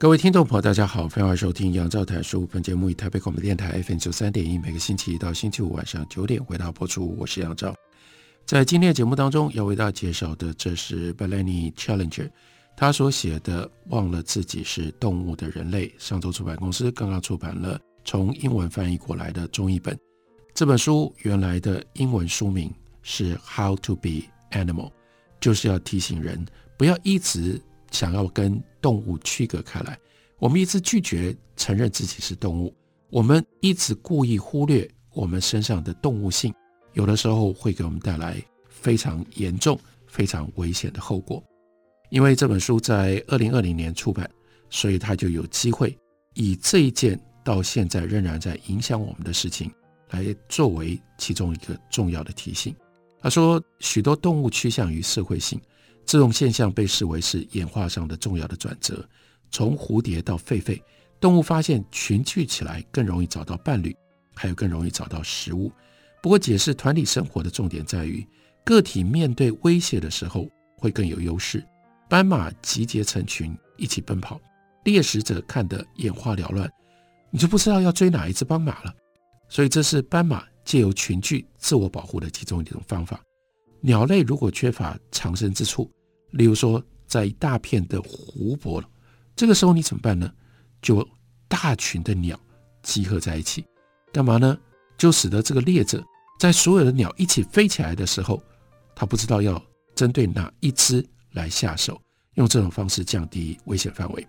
各位听众朋友，大家好，欢迎收听杨照谈书。本节目以台北广播电台 FM 九三点一，每个星期一到星期五晚上九点为大家播出。我是杨照。在今天的节目当中，要为大家介绍的，这是 Melanie Challenger 他所写的《忘了自己是动物的人类》。上周出版公司刚刚出版了从英文翻译过来的中译本。这本书原来的英文书名是《How to Be Animal》，就是要提醒人不要一直。想要跟动物区隔开来，我们一直拒绝承认自己是动物，我们一直故意忽略我们身上的动物性，有的时候会给我们带来非常严重、非常危险的后果。因为这本书在二零二零年出版，所以他就有机会以这一件到现在仍然在影响我们的事情，来作为其中一个重要的提醒。他说，许多动物趋向于社会性。这种现象被视为是演化上的重要的转折。从蝴蝶到狒狒，动物发现群聚起来更容易找到伴侣，还有更容易找到食物。不过，解释团体生活的重点在于，个体面对威胁的时候会更有优势。斑马集结成群一起奔跑，猎食者看得眼花缭乱，你就不知道要追哪一只斑马了。所以，这是斑马借由群聚自我保护的其中一种方法。鸟类如果缺乏藏身之处，例如说，在一大片的湖泊，这个时候你怎么办呢？就大群的鸟集合在一起，干嘛呢？就使得这个猎者在所有的鸟一起飞起来的时候，他不知道要针对哪一只来下手，用这种方式降低危险范围。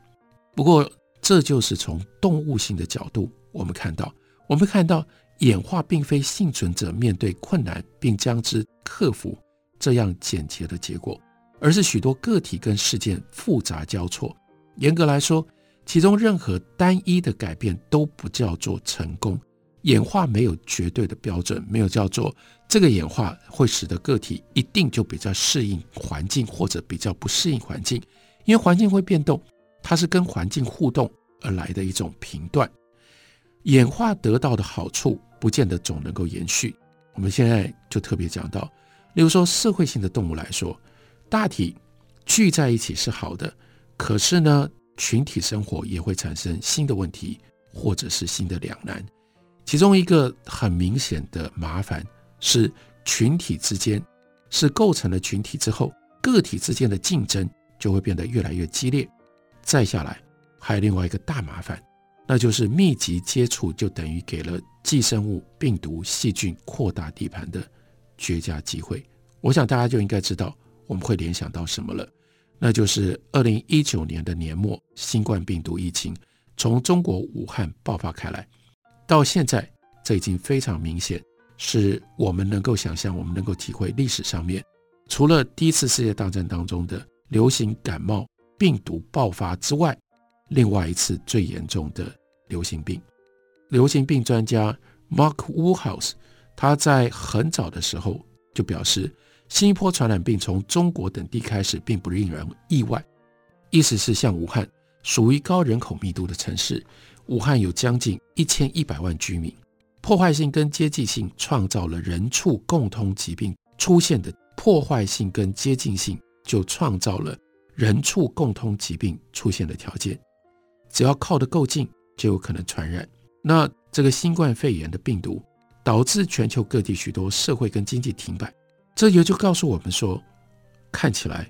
不过，这就是从动物性的角度，我们看到，我们看到演化并非幸存者面对困难并将之克服这样简洁的结果。而是许多个体跟事件复杂交错。严格来说，其中任何单一的改变都不叫做成功。演化没有绝对的标准，没有叫做这个演化会使得个体一定就比较适应环境，或者比较不适应环境。因为环境会变动，它是跟环境互动而来的一种评断。演化得到的好处不见得总能够延续。我们现在就特别讲到，例如说社会性的动物来说。大体聚在一起是好的，可是呢，群体生活也会产生新的问题，或者是新的两难。其中一个很明显的麻烦是，群体之间是构成了群体之后，个体之间的竞争就会变得越来越激烈。再下来，还有另外一个大麻烦，那就是密集接触就等于给了寄生物、病毒、细菌扩大地盘的绝佳机会。我想大家就应该知道。我们会联想到什么了？那就是二零一九年的年末，新冠病毒疫情从中国武汉爆发开来，到现在，这已经非常明显，是我们能够想象、我们能够体会历史上面，除了第一次世界大战当中的流行感冒病毒爆发之外，另外一次最严重的流行病。流行病专家 Mark Woodhouse 他在很早的时候就表示。新一波传染病从中国等地开始，并不令人意外。意思是，像武汉属于高人口密度的城市，武汉有将近一千一百万居民，破坏性跟接近性创造了人畜共通疾病出现的破坏性跟接近性，就创造了人畜共通疾病出现的条件。只要靠得够近，就有可能传染。那这个新冠肺炎的病毒导致全球各地许多社会跟经济停摆。这也就告诉我们说，看起来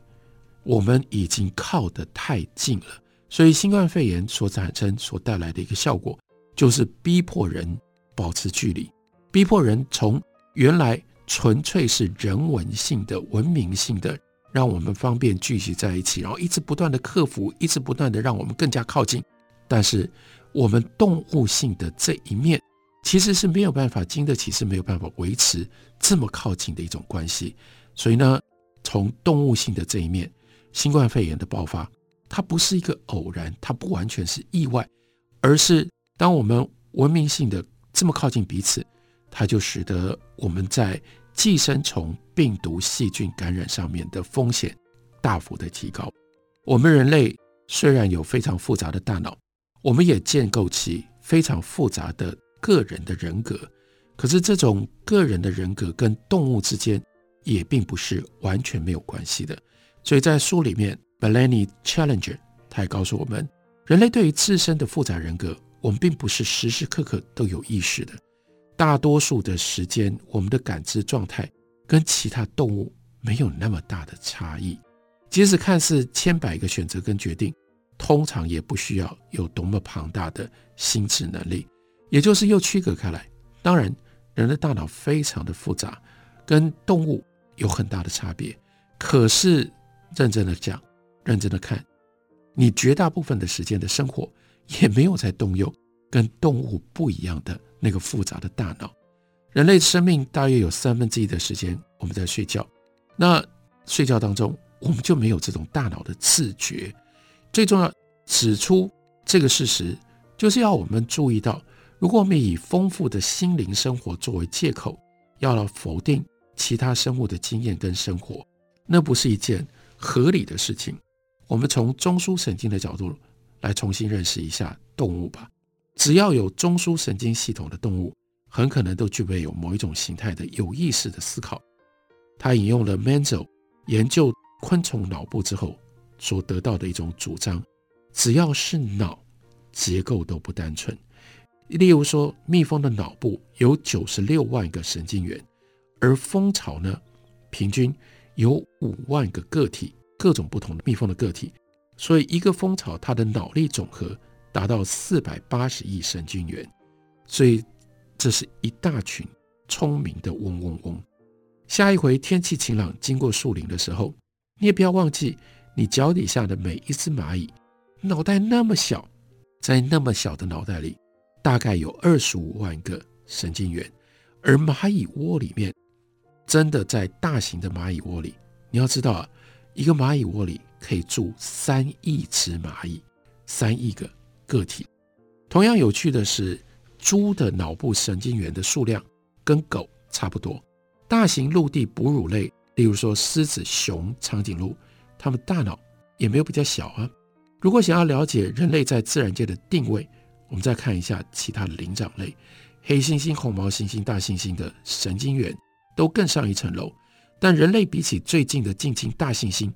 我们已经靠得太近了，所以新冠肺炎所产生、所带来的一个效果，就是逼迫人保持距离，逼迫人从原来纯粹是人文性的、文明性的，让我们方便聚集在一起，然后一直不断的克服，一直不断的让我们更加靠近，但是我们动物性的这一面。其实是没有办法经得起，是没有办法维持这么靠近的一种关系。所以呢，从动物性的这一面，新冠肺炎的爆发，它不是一个偶然，它不完全是意外，而是当我们文明性的这么靠近彼此，它就使得我们在寄生虫、病毒、细菌感染上面的风险大幅的提高。我们人类虽然有非常复杂的大脑，我们也建构起非常复杂的个人的人格。可是这种个人的人格跟动物之间也并不是完全没有关系的。所以在书里面，Melanie Challenger 他也告诉我们，人类对于自身的复杂人格，我们并不是时时刻刻都有意识的。大多数的时间，我们的感知状态跟其他动物没有那么大的差异。即使看似千百个选择跟决定，通常也不需要有多么庞大的心智能力。也就是又区隔开来。当然，人的大脑非常的复杂，跟动物有很大的差别。可是认真的讲，认真的看，你绝大部分的时间的生活也没有在动用跟动物不一样的。那个复杂的大脑，人类生命大约有三分之一的时间我们在睡觉。那睡觉当中，我们就没有这种大脑的自觉。最重要指出这个事实，就是要我们注意到，如果我们以丰富的心灵生活作为借口，要来否定其他生物的经验跟生活，那不是一件合理的事情。我们从中枢神经的角度来重新认识一下动物吧。只要有中枢神经系统的动物，很可能都具备有某一种形态的有意识的思考。他引用了 Menzel 研究昆虫脑部之后所得到的一种主张：只要是脑，结构都不单纯。例如说，蜜蜂的脑部有九十六万个神经元，而蜂巢呢，平均有五万个个体，各种不同的蜜蜂的个体。所以，一个蜂巢它的脑力总和。达到四百八十亿神经元，所以这是一大群聪明的嗡嗡嗡。下一回天气晴朗，经过树林的时候，你也不要忘记，你脚底下的每一只蚂蚁，脑袋那么小，在那么小的脑袋里，大概有二十五万个神经元，而蚂蚁窝里面，真的在大型的蚂蚁窝里，你要知道啊，一个蚂蚁窝里可以住三亿只蚂蚁，三亿个。个体，同样有趣的是，猪的脑部神经元的数量跟狗差不多。大型陆地哺乳类，例如说狮子、熊、长颈鹿，它们大脑也没有比较小啊。如果想要了解人类在自然界的定位，我们再看一下其他的灵长类，黑猩猩、红毛猩猩、大猩猩的神经元都更上一层楼，但人类比起最近的近亲大猩猩，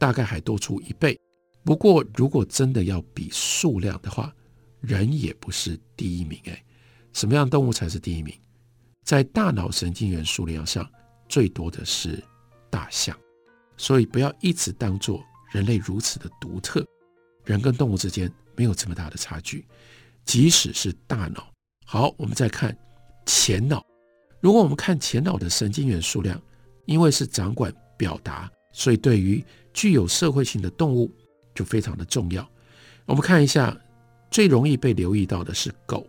大概还多出一倍。不过，如果真的要比数量的话，人也不是第一名哎。什么样动物才是第一名？在大脑神经元数量上最多的是大象。所以不要一直当做人类如此的独特，人跟动物之间没有这么大的差距。即使是大脑，好，我们再看前脑。如果我们看前脑的神经元数量，因为是掌管表达，所以对于具有社会性的动物。就非常的重要。我们看一下，最容易被留意到的是狗。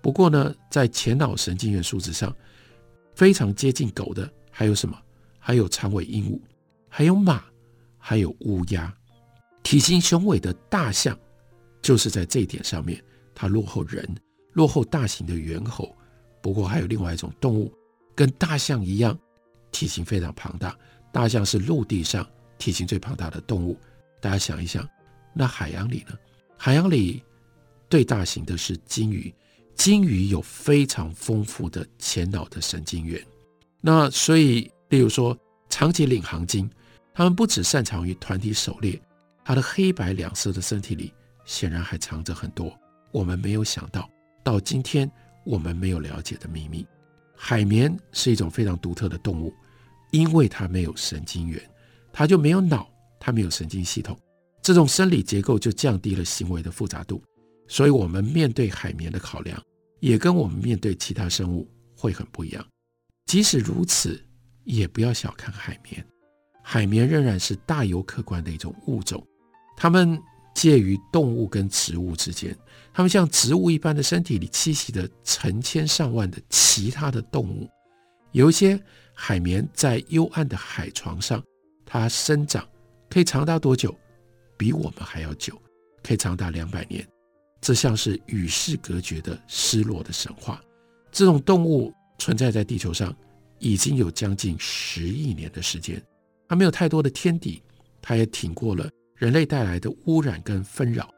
不过呢，在前脑神经元数值上非常接近狗的还有什么？还有长尾鹦鹉，还有马，还有乌鸦。体型雄伟的大象就是在这一点上面，它落后人，落后大型的猿猴。不过还有另外一种动物，跟大象一样，体型非常庞大。大象是陆地上体型最庞大的动物。大家想一想，那海洋里呢？海洋里最大型的是鲸鱼，鲸鱼有非常丰富的前脑的神经元。那所以，例如说长颈领航鲸，他们不只擅长于团体狩猎，它的黑白两色的身体里显然还藏着很多我们没有想到，到今天我们没有了解的秘密。海绵是一种非常独特的动物，因为它没有神经元，它就没有脑。它没有神经系统，这种生理结构就降低了行为的复杂度，所以我们面对海绵的考量，也跟我们面对其他生物会很不一样。即使如此，也不要小看海绵，海绵仍然是大有可观的一种物种。它们介于动物跟植物之间，它们像植物一般的身体里栖息着成千上万的其他的动物。有一些海绵在幽暗的海床上。它生长可以长达多久？比我们还要久，可以长达两百年。这像是与世隔绝的失落的神话。这种动物存在在地球上已经有将近十亿年的时间，它没有太多的天敌，它也挺过了人类带来的污染跟纷扰。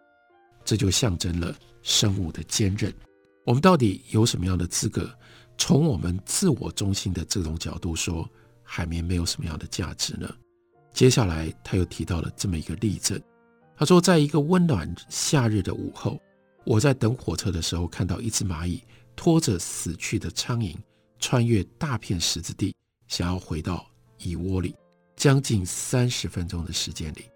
这就象征了生物的坚韧。我们到底有什么样的资格，从我们自我中心的这种角度说，海绵没有什么样的价值呢？接下来他又提到了这么一个例证。他说，在一个温暖夏日的午后，我在等火车的时候，看到一只蚂蚁拖着死去的苍蝇，穿越大片石子地，想要回到蚁窝里。将近三十分钟的时间里，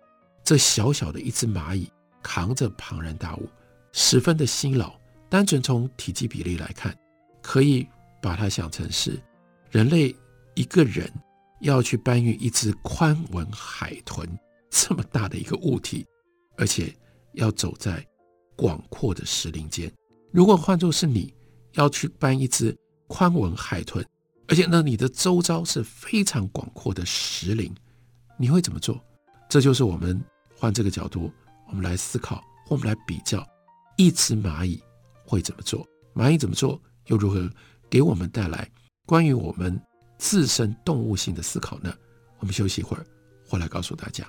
这小小的一只蚂蚁。扛着庞然大物，十分的辛劳。单纯从体积比例来看，可以把它想成是人类一个人要去搬运一只宽吻海豚这么大的一个物体，而且要走在广阔的石林间。如果换作是你要去搬一只宽吻海豚，而且呢，你的周遭是非常广阔的石林，你会怎么做？这就是我们换这个角度。我们来思考，我们来比较，一只蚂蚁会怎么做？蚂蚁怎么做，又如何给我们带来关于我们自身动物性的思考呢？我们休息一会儿，回来告诉大家。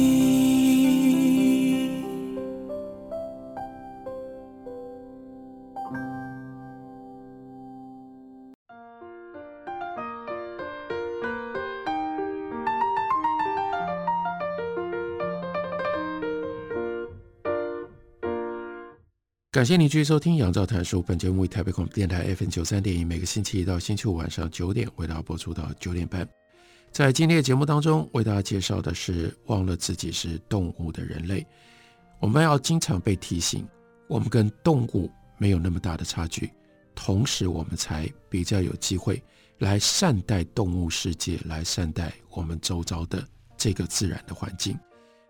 感谢您继续收听《杨照谈书》。本节目为台北广播电台 FM 九三点一，每个星期一到星期五晚上九点为大家播出到九点半。在今天的节目当中，为大家介绍的是忘了自己是动物的人类。我们要经常被提醒，我们跟动物没有那么大的差距，同时我们才比较有机会来善待动物世界，来善待我们周遭的这个自然的环境。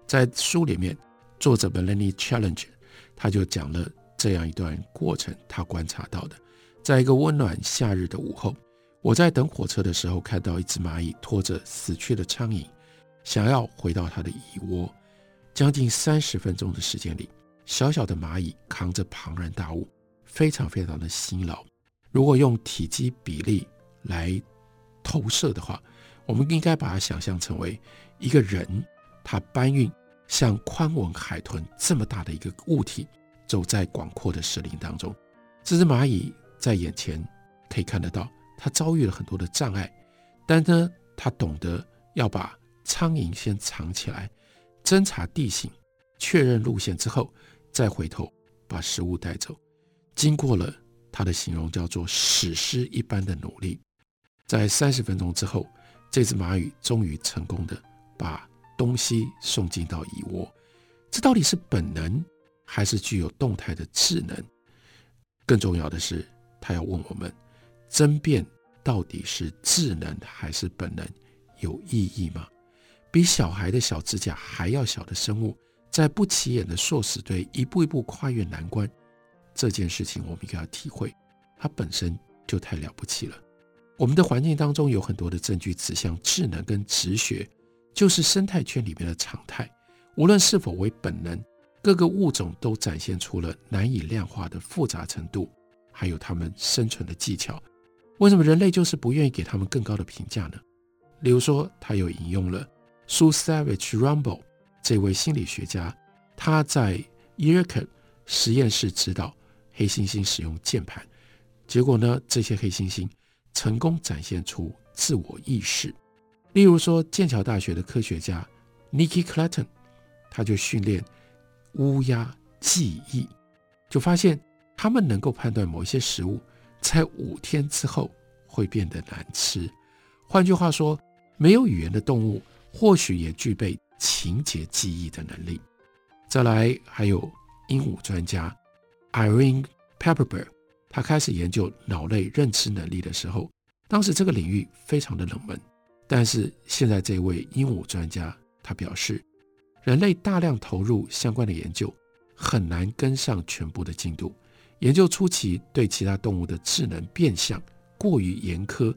在书里面，作者 Melanie Challenge 他就讲了。这样一段过程，他观察到的，在一个温暖夏日的午后，我在等火车的时候，看到一只蚂蚁拖着死去的苍蝇，想要回到它的蚁窝。将近三十分钟的时间里，小小的蚂蚁扛着庞然大物，非常非常的辛劳。如果用体积比例来投射的话，我们应该把它想象成为一个人，他搬运像宽吻海豚这么大的一个物体。走在广阔的石林当中，这只蚂蚁在眼前可以看得到，它遭遇了很多的障碍，但呢，它懂得要把苍蝇先藏起来，侦查地形，确认路线之后，再回头把食物带走。经过了它的形容叫做史诗一般的努力，在三十分钟之后，这只蚂蚁终于成功的把东西送进到蚁窝。这到底是本能？还是具有动态的智能。更重要的是，他要问我们：争辩到底是智能还是本能有意义吗？比小孩的小指甲还要小的生物，在不起眼的硕士堆一步一步跨越难关，这件事情我们应该要体会，它本身就太了不起了。我们的环境当中有很多的证据指向，智能跟直觉就是生态圈里面的常态，无论是否为本能。各个物种都展现出了难以量化的复杂程度，还有他们生存的技巧。为什么人类就是不愿意给他们更高的评价呢？例如说，他又引用了 Sue Savage Rumble 这位心理学家，他在 Yirkon 实验室指导黑猩猩使用键盘，结果呢，这些黑猩猩成功展现出自我意识。例如说，剑桥大学的科学家 Nikki Clayton，他就训练。乌鸦记忆，就发现他们能够判断某一些食物在五天之后会变得难吃。换句话说，没有语言的动物或许也具备情节记忆的能力。再来，还有鹦鹉专家 Irene Pepperberg，他开始研究脑类认知能力的时候，当时这个领域非常的冷门。但是现在这位鹦鹉专家，他表示，人类大量投入相关的研究，很难跟上全部的进度。研究初期对其他动物的智能变相过于严苛，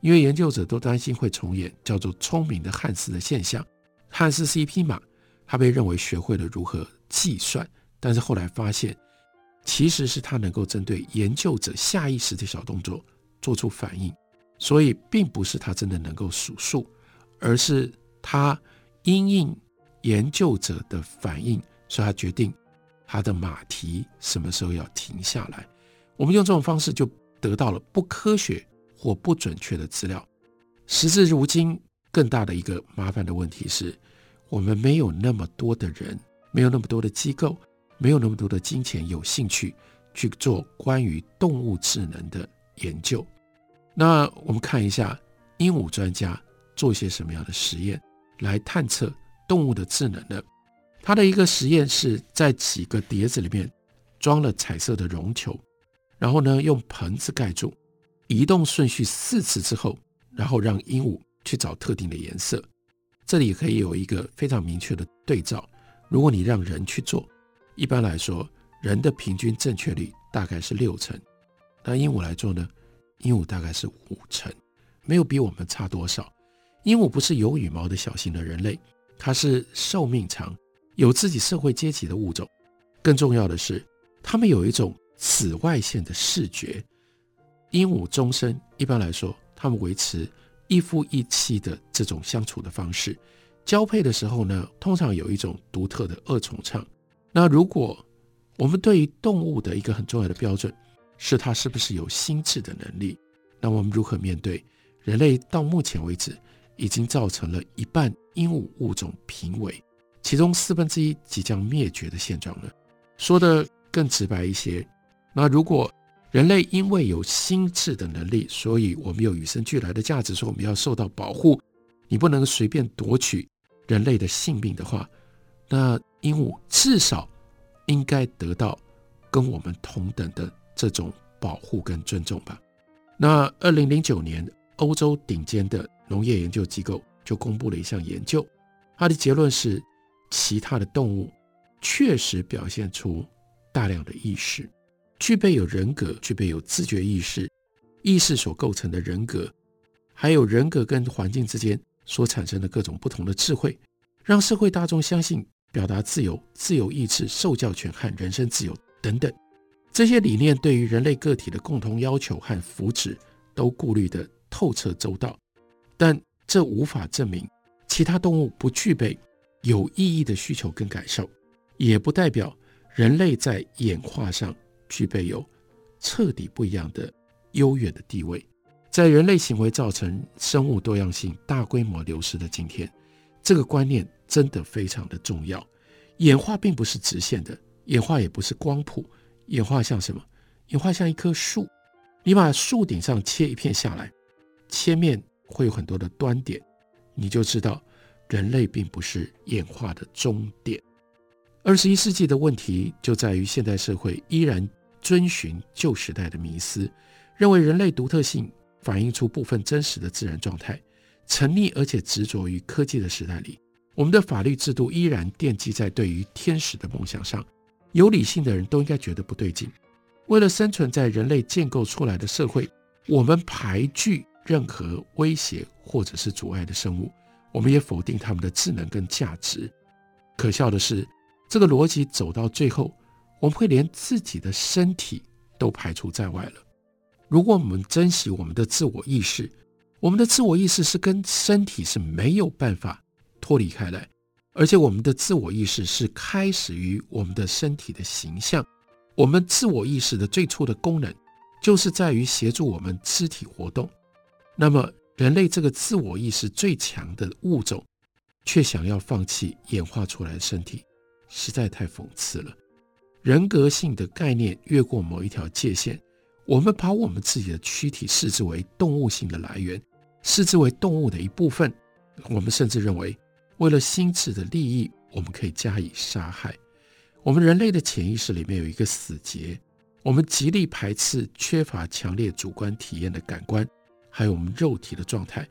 因为研究者都担心会重演叫做“聪明的汉斯”的现象。汉斯是一匹马，他被认为学会了如何计算，但是后来发现，其实是他能够针对研究者下意识的小动作做出反应，所以并不是他真的能够数数，而是他因应研究者的反应，所以他决定。他的马蹄什么时候要停下来？我们用这种方式就得到了不科学或不准确的资料。时至如今，更大的一个麻烦的问题是，我们没有那么多的人，没有那么多的机构，没有那么多的金钱，有兴趣去做关于动物智能的研究。那我们看一下鹦鹉专家做一些什么样的实验来探测动物的智能呢？他的一个实验是在几个碟子里面装了彩色的绒球，然后呢，用盆子盖住，移动顺序四次之后，然后让鹦鹉去找特定的颜色。这里可以有一个非常明确的对照。如果你让人去做，一般来说人的平均正确率大概是六成，那鹦鹉来做呢，鹦鹉大概是五成，没有比我们差多少。鹦鹉不是有羽毛的小型的人类，它是寿命长。有自己社会阶级的物种，更重要的是，它们有一种紫外线的视觉。鹦鹉终身一般来说，它们维持一夫一妻的这种相处的方式。交配的时候呢，通常有一种独特的二重唱。那如果我们对于动物的一个很重要的标准是它是不是有心智的能力，那我们如何面对人类到目前为止已经造成了一半鹦鹉物种濒危？其中四分之一即将灭绝的现状呢？说得更直白一些，那如果人类因为有心智的能力，所以我们有与生俱来的价值，说我们要受到保护，你不能随便夺取人类的性命的话，那鹦鹉至少应该得到跟我们同等的这种保护跟尊重吧？那二零零九年，欧洲顶尖的农业研究机构就公布了一项研究，它的结论是。其他的动物确实表现出大量的意识，具备有人格，具备有自觉意识，意识所构成的人格，还有人格跟环境之间所产生的各种不同的智慧，让社会大众相信表达自由、自由意志、受教权和人身自由等等这些理念，对于人类个体的共同要求和福祉都顾虑的透彻周到，但这无法证明其他动物不具备。有意义的需求跟感受，也不代表人类在演化上具备有彻底不一样的优越的地位。在人类行为造成生物多样性大规模流失的今天，这个观念真的非常的重要。演化并不是直线的，演化也不是光谱，演化像什么？演化像一棵树，你把树顶上切一片下来，切面会有很多的端点，你就知道。人类并不是演化的终点。二十一世纪的问题就在于现代社会依然遵循旧时代的迷思，认为人类独特性反映出部分真实的自然状态。沉溺而且执着于科技的时代里，我们的法律制度依然奠基在对于天使的梦想上。有理性的人都应该觉得不对劲。为了生存在人类建构出来的社会，我们排拒任何威胁或者是阻碍的生物。我们也否定他们的智能跟价值。可笑的是，这个逻辑走到最后，我们会连自己的身体都排除在外了。如果我们珍惜我们的自我意识，我们的自我意识是跟身体是没有办法脱离开来，而且我们的自我意识是开始于我们的身体的形象。我们自我意识的最初的功能，就是在于协助我们肢体活动。那么，人类这个自我意识最强的物种，却想要放弃演化出来的身体，实在太讽刺了。人格性的概念越过某一条界限，我们把我们自己的躯体视之为动物性的来源，视之为动物的一部分。我们甚至认为，为了心智的利益，我们可以加以杀害。我们人类的潜意识里面有一个死结，我们极力排斥缺乏强烈主观体验的感官，还有我们肉体的状态，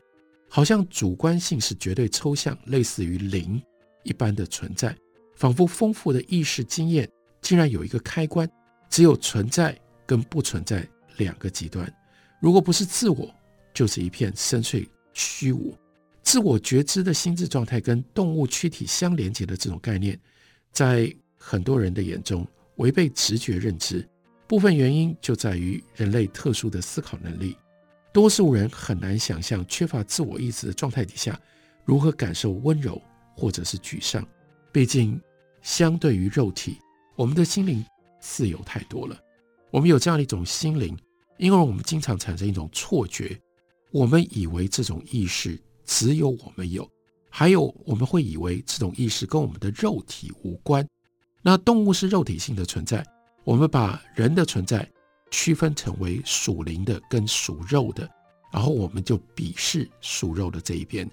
好像主观性是绝对抽象，类似于零一般的存在，仿佛丰富的意识经验竟然有一个开关，只有存在跟不存在两个极端。如果不是自我，就是一片深邃虚无。自我觉知的心智状态跟动物躯体相连接的这种概念，在很多人的眼中违背直觉认知。部分原因就在于人类特殊的思考能力。多数人很难想象缺乏自我意志的状态底下，如何感受温柔或者是沮丧。毕竟，相对于肉体，我们的心灵自由太多了。我们有这样的一种心灵。因为我们经常产生一种错觉，我们以为这种意识只有我们有，还有我们会以为这种意识跟我们的肉体无关。那动物是肉体性的存在，我们把人的存在区分成为属灵的跟属肉的，然后我们就鄙视属肉的这一边，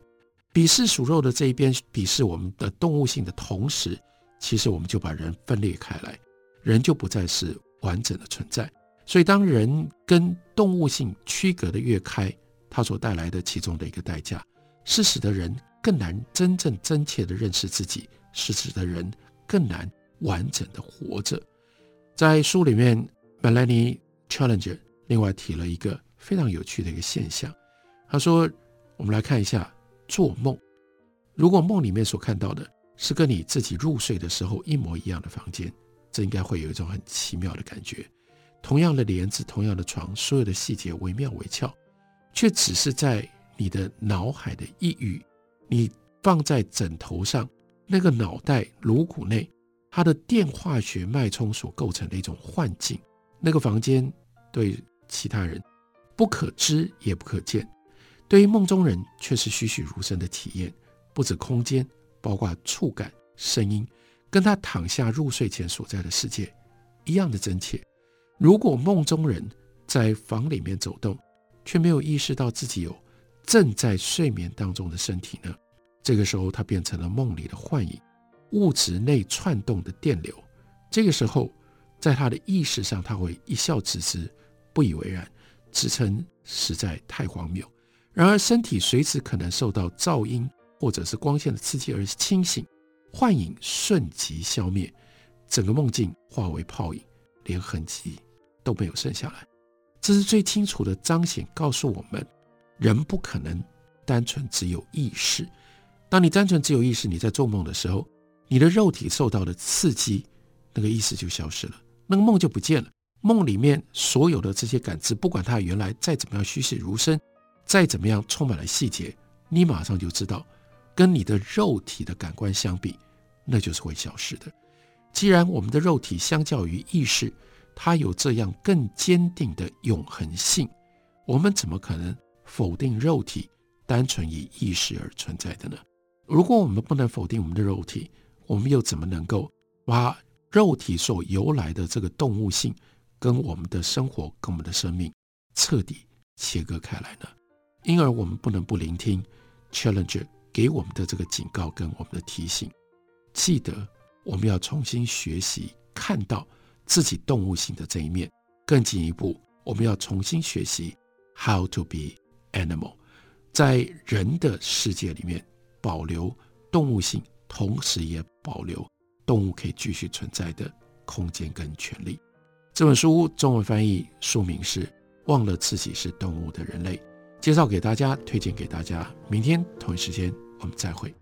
鄙视属肉的这一边，鄙视我们的动物性的同时，其实我们就把人分裂开来，人就不再是完整的存在。所以，当人跟动物性区隔得越开，它所带来的其中的一个代价，是使得人更难真正真切地认识自己，是使得人更难完整地活着。在书里面本来你 Challenger 另外提了一个非常有趣的一个现象，他说：“我们来看一下做梦，如果梦里面所看到的是跟你自己入睡的时候一模一样的房间，这应该会有一种很奇妙的感觉。”同样的帘子，同样的床，所有的细节惟妙惟肖，却只是在你的脑海的一隅，你放在枕头上那个脑袋颅骨内，它的电化学脉冲所构成的一种幻境。那个房间对其他人不可知也不可见，对于梦中人却是栩栩如生的体验。不止空间，包括触感、声音，跟他躺下入睡前所在的世界一样的真切。如果梦中人在房里面走动，却没有意识到自己有正在睡眠当中的身体呢？这个时候，他变成了梦里的幻影，物质内窜动的电流。这个时候，在他的意识上，他会一笑置之，不以为然，自称实在太荒谬。然而，身体随时可能受到噪音或者是光线的刺激而清醒，幻影瞬即消灭，整个梦境化为泡影，连痕迹都没有剩下来，这是最清楚的彰显，告诉我们，人不可能单纯只有意识。当你单纯只有意识，你在做梦的时候，你的肉体受到的刺激，那个意识就消失了，那个梦就不见了。梦里面所有的这些感知，不管它原来再怎么样栩栩如生，再怎么样充满了细节，你马上就知道，跟你的肉体的感官相比，那就是会消失的。既然我们的肉体相较于意识，它有这样更坚定的永恒性，我们怎么可能否定肉体单纯以意识而存在的呢？如果我们不能否定我们的肉体，我们又怎么能够把肉体所由来的这个动物性跟我们的生活、跟我们的生命彻底切割开来呢？因而，我们不能不聆听 Challenger 给我们的这个警告跟我们的提醒，记得我们要重新学习看到。自己动物性的这一面，更进一步，我们要重新学习 how to be animal，在人的世界里面保留动物性，同时也保留动物可以继续存在的空间跟权利。这本书中文翻译书名是《忘了自己是动物的人类》，介绍给大家，推荐给大家。明天同一时间我们再会。